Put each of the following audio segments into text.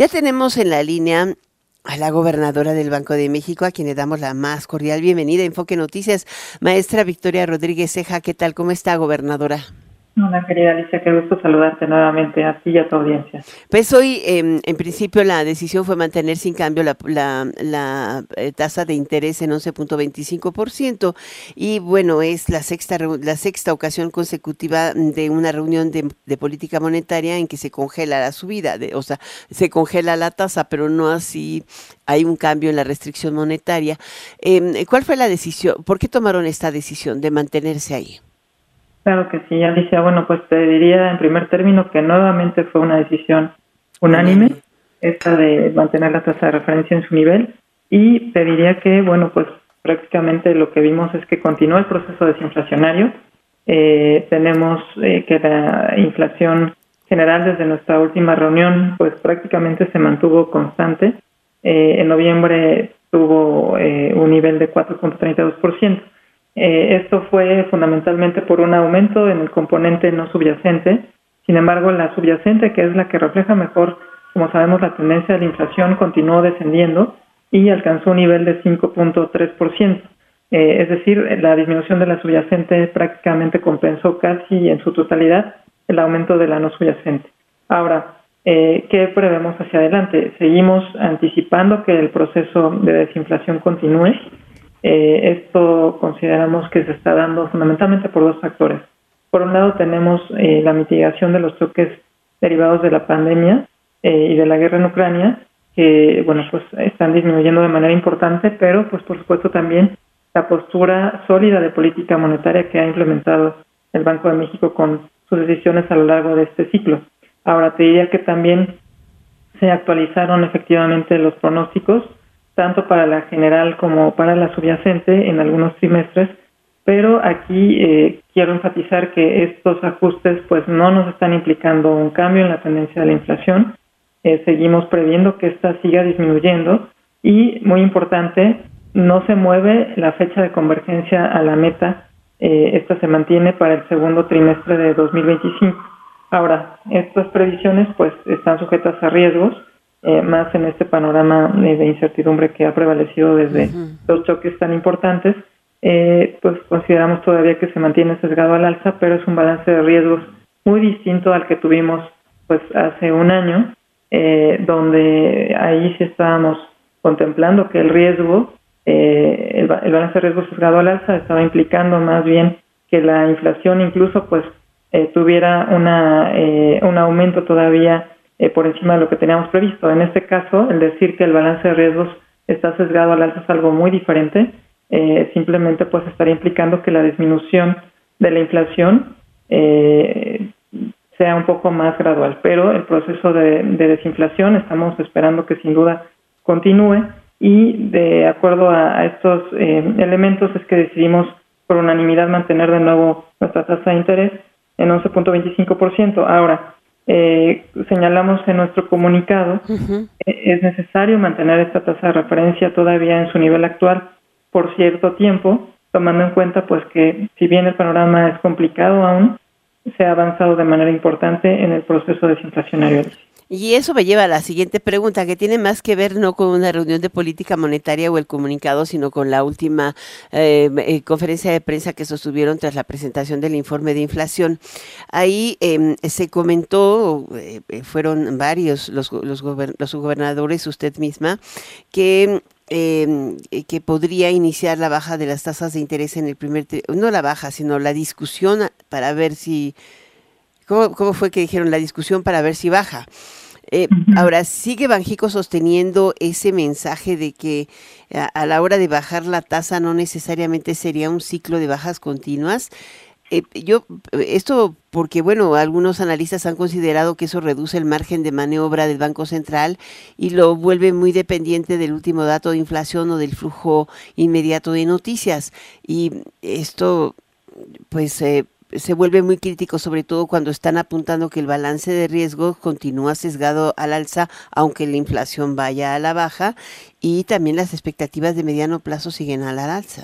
Ya tenemos en la línea a la gobernadora del Banco de México, a quien le damos la más cordial bienvenida. Enfoque Noticias, maestra Victoria Rodríguez Ceja. ¿Qué tal? ¿Cómo está, gobernadora? Hola, querida Alicia, qué gusto saludarte nuevamente a ti y a tu audiencia. Pues hoy, em, en principio, la decisión fue mantener sin cambio la, la, eh, tasa de interés en 11.25% y bueno, es la sexta, la sexta ocasión consecutiva de una reunión de, política monetaria en que se congela la subida, de, o sea, se congela la tasa, pero no así hay un cambio en la restricción monetaria. Em, ¿Cuál fue la decisión? ¿Por qué tomaron esta decisión de mantenerse ahí? Claro que sí, Alicia. Bueno, pues te diría en primer término que nuevamente fue una decisión unánime, esta de mantener la tasa de referencia en su nivel, y te diría que, bueno, pues prácticamente lo que vimos es que continúa el proceso desinflacionario. Eh, tenemos eh, que la inflación general desde nuestra última reunión, pues prácticamente se mantuvo constante. Eh, en noviembre tuvo un nivel de 4.32%. Eh, esto fue fundamentalmente por un aumento en el componente no subyacente. Sin embargo, la subyacente, que es la que refleja mejor, como sabemos, la tendencia de la inflación, continuó descendiendo y alcanzó un nivel de 5.3%. Eh, es decir, la disminución de la subyacente prácticamente compensó casi en su totalidad el aumento de la no subyacente. Ahora, eh, ¿qué prevemos hacia adelante? Seguimos anticipando que el proceso de desinflación continúe eh, esto consideramos que se está dando fundamentalmente por dos factores. Por un lado tenemos eh, la mitigación de los choques derivados de la pandemia eh, y de la guerra en Ucrania, que bueno pues están disminuyendo de manera importante, pero pues por supuesto también la postura sólida de política monetaria que ha implementado el Banco de México con sus decisiones a lo largo de este ciclo. Ahora te diría que también se actualizaron efectivamente los pronósticos tanto para la general como para la subyacente en algunos trimestres, pero aquí eh, quiero enfatizar que estos ajustes pues no nos están implicando un cambio en la tendencia de la inflación, eh, seguimos previendo que esta siga disminuyendo y muy importante, no se mueve la fecha de convergencia a la meta, eh, esta se mantiene para el segundo trimestre de 2025. Ahora, estas previsiones pues están sujetas a riesgos, eh, más en este panorama eh, de incertidumbre que ha prevalecido desde los choques tan importantes, eh, pues consideramos todavía que se mantiene sesgado al alza, pero es un balance de riesgos muy distinto al que tuvimos pues hace un año, donde ahí sí estábamos contemplando que el riesgo, el, balance de riesgos sesgado al alza estaba implicando más bien que la inflación incluso pues tuviera una, un aumento todavía eh, por encima de lo que teníamos previsto. En este caso, el decir que el balance de riesgos está sesgado al alza es algo muy diferente. Eh, simplemente pues estaría implicando que la disminución de la inflación eh, sea un poco más gradual, pero el proceso de, desinflación estamos esperando que sin duda continúe y de acuerdo a, estos elementos es que decidimos por unanimidad mantener de nuevo nuestra tasa de interés en 11.25%. Ahora, eh, señalamos en nuestro comunicado, es necesario mantener esta tasa de referencia todavía en su nivel actual por cierto tiempo, tomando en cuenta pues que si bien el panorama es complicado aún, se ha avanzado de manera importante en el proceso desinflacionario. Y eso me lleva a la siguiente pregunta, que tiene más que ver no con una reunión de política monetaria o el comunicado, sino con la última eh, eh, conferencia de prensa que sostuvieron tras la presentación del informe de inflación. Ahí em, se comentó, eh, fueron varios los, los, gobernadores, usted misma, que em, que podría iniciar la baja de las tasas de interés en el primer, no la baja, sino la discusión para ver si, ¿cómo, cómo fue que dijeron la discusión para ver si baja? Eh, ahora, ¿sigue Banjico sosteniendo ese mensaje de que a, la hora de bajar la tasa no necesariamente sería un ciclo de bajas continuas? Eh, yo, esto porque, bueno, algunos analistas han considerado que eso reduce el margen de maniobra del Banco Central y lo vuelve muy dependiente del último dato de inflación o del flujo inmediato de noticias. Y esto, pues, eh, se vuelve muy crítico, sobre todo cuando están apuntando que el balance de riesgo continúa sesgado al alza, aunque la inflación vaya a la baja, y también las expectativas de mediano plazo siguen a la alza.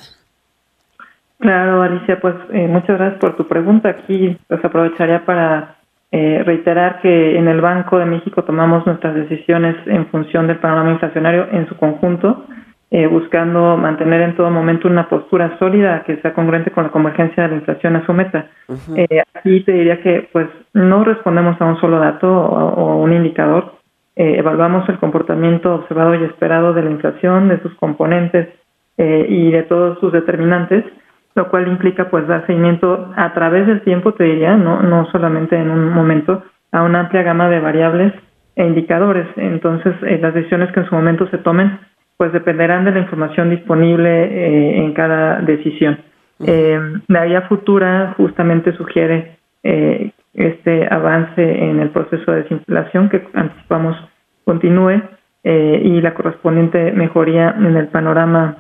Claro, Alicia, pues eh, muchas gracias por tu pregunta. Aquí pues aprovecharía para Eh, reiterar que en el Banco de México tomamos nuestras decisiones en función del panorama inflacionario en su conjunto, eh, buscando mantener en todo momento una postura sólida que sea congruente con la convergencia de la inflación a su meta. Eh, aquí te diría que pues no respondemos a un solo dato o, un indicador, evaluamos el comportamiento observado y esperado de la inflación, de sus componentes y de todos sus determinantes, lo cual implica pues dar seguimiento a través del tiempo, te diría, no, no solamente en un momento, a una amplia gama de variables e indicadores. Entonces, eh, las decisiones que en su momento se tomen, pues dependerán de la información disponible eh, en cada decisión. Eh, la guía futura justamente sugiere este avance en el proceso de desinflación que anticipamos continúe y la correspondiente mejoría en el panorama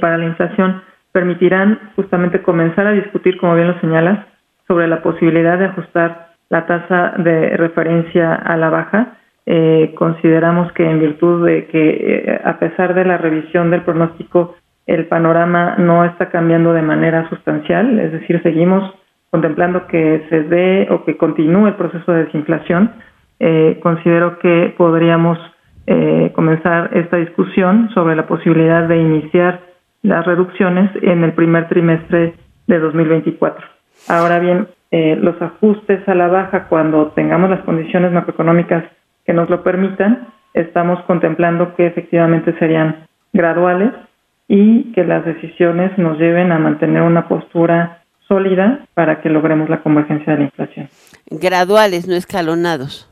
para la inflación permitirán justamente comenzar a discutir, como bien lo señalas, sobre la posibilidad de ajustar la tasa de referencia a la baja. Eh, consideramos que en virtud de que eh, a pesar de la revisión del pronóstico, el panorama no está cambiando de manera sustancial, es decir, seguimos contemplando que se dé o que continúe el proceso de desinflación. Eh, considero que podríamos comenzar esta discusión sobre la posibilidad de iniciar las reducciones en el primer trimestre de 2024. Ahora bien, eh, los ajustes a la baja cuando tengamos las condiciones macroeconómicas que nos lo permitan, estamos contemplando que efectivamente serían graduales y que las decisiones nos lleven a mantener una postura sólida para que logremos la convergencia de la inflación. Graduales, no escalonados.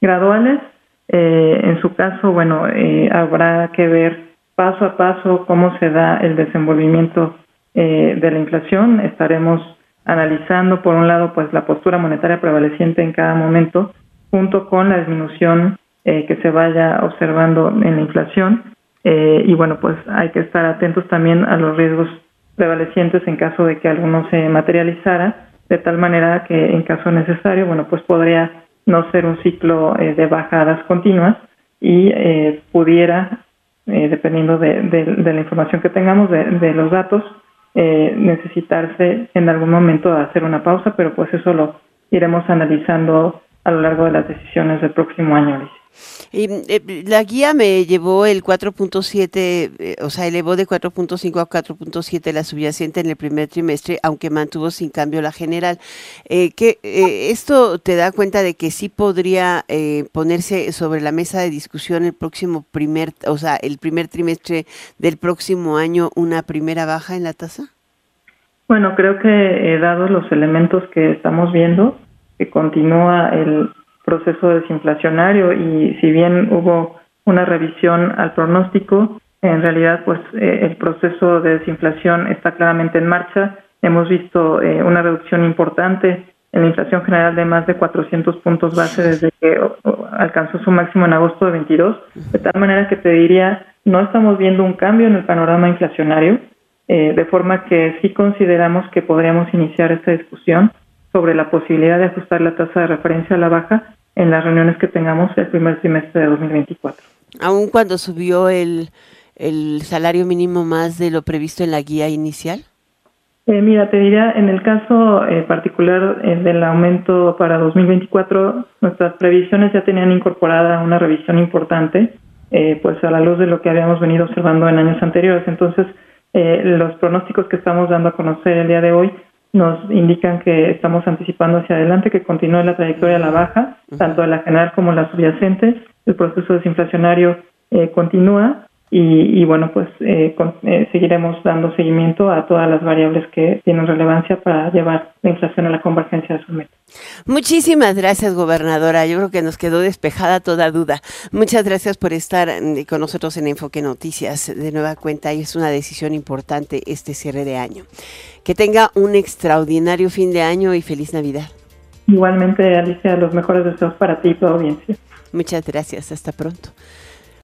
Graduales, eh, en su caso, bueno, eh, habrá que ver paso a paso cómo se da el desenvolvimiento eh, de la inflación. Estaremos analizando, por un lado, pues la postura monetaria prevaleciente en cada momento, junto con la disminución eh, que se vaya observando en la inflación. Eh, y bueno, pues hay que estar atentos también a los riesgos prevalecientes en caso de que alguno se materializara, de tal manera que en caso necesario, bueno, pues podría no ser un ciclo de bajadas continuas y pudiera eh, dependiendo de, la información que tengamos, de, los datos, eh, necesitarse en algún momento hacer una pausa, pero pues eso lo iremos analizando a lo largo de las decisiones del próximo año, y, eh, la guía me llevó el 4.7, eh, o sea, elevó de 4.5 a 4.7 la subyacente en el primer trimestre, aunque mantuvo sin cambio la general. Eh, que esto te da cuenta de que sí podría ponerse sobre la mesa de discusión el próximo primer, o sea, el primer trimestre del próximo año una primera baja en la tasa. Bueno, creo que dados los elementos que estamos viendo, que continúa el proceso desinflacionario y si bien hubo una revisión al pronóstico, en realidad pues eh, el proceso de desinflación está claramente en marcha. Hemos visto eh, una reducción importante en la inflación general de más de 400 puntos base desde que alcanzó su máximo en agosto de 22, de tal manera que te diría, no estamos viendo un cambio en el panorama inflacionario, eh, de forma que sí consideramos que podríamos iniciar esta discusión sobre la posibilidad de ajustar la tasa de referencia a la baja en las reuniones que tengamos el primer trimestre de 2024. ¿Aún cuando subió el, el salario mínimo más de lo previsto en la guía inicial? Eh, mira, te diría, en el caso eh, particular eh, del aumento para 2024, nuestras previsiones ya tenían incorporada una revisión importante, pues a la luz de lo que habíamos venido observando en años anteriores. Entonces, los pronósticos que estamos dando a conocer el día de hoy nos indican que estamos anticipando hacia adelante que continúe la trayectoria a la baja, tanto de la general como la subyacente. El proceso desinflacionario eh, continúa y, bueno, pues eh, eh, seguiremos dando seguimiento a todas las variables que tienen relevancia para llevar la inflación a la convergencia de su meta. Muchísimas gracias, gobernadora. Yo creo que nos quedó despejada toda duda. Muchas gracias por estar mm, con nosotros en Enfoque Noticias de nueva cuenta y es una decisión importante este cierre de año. Que tenga un extraordinario fin de año y feliz Navidad. Igualmente, Alicia, los mejores deseos para ti y tu audiencia. Muchas gracias. Hasta pronto.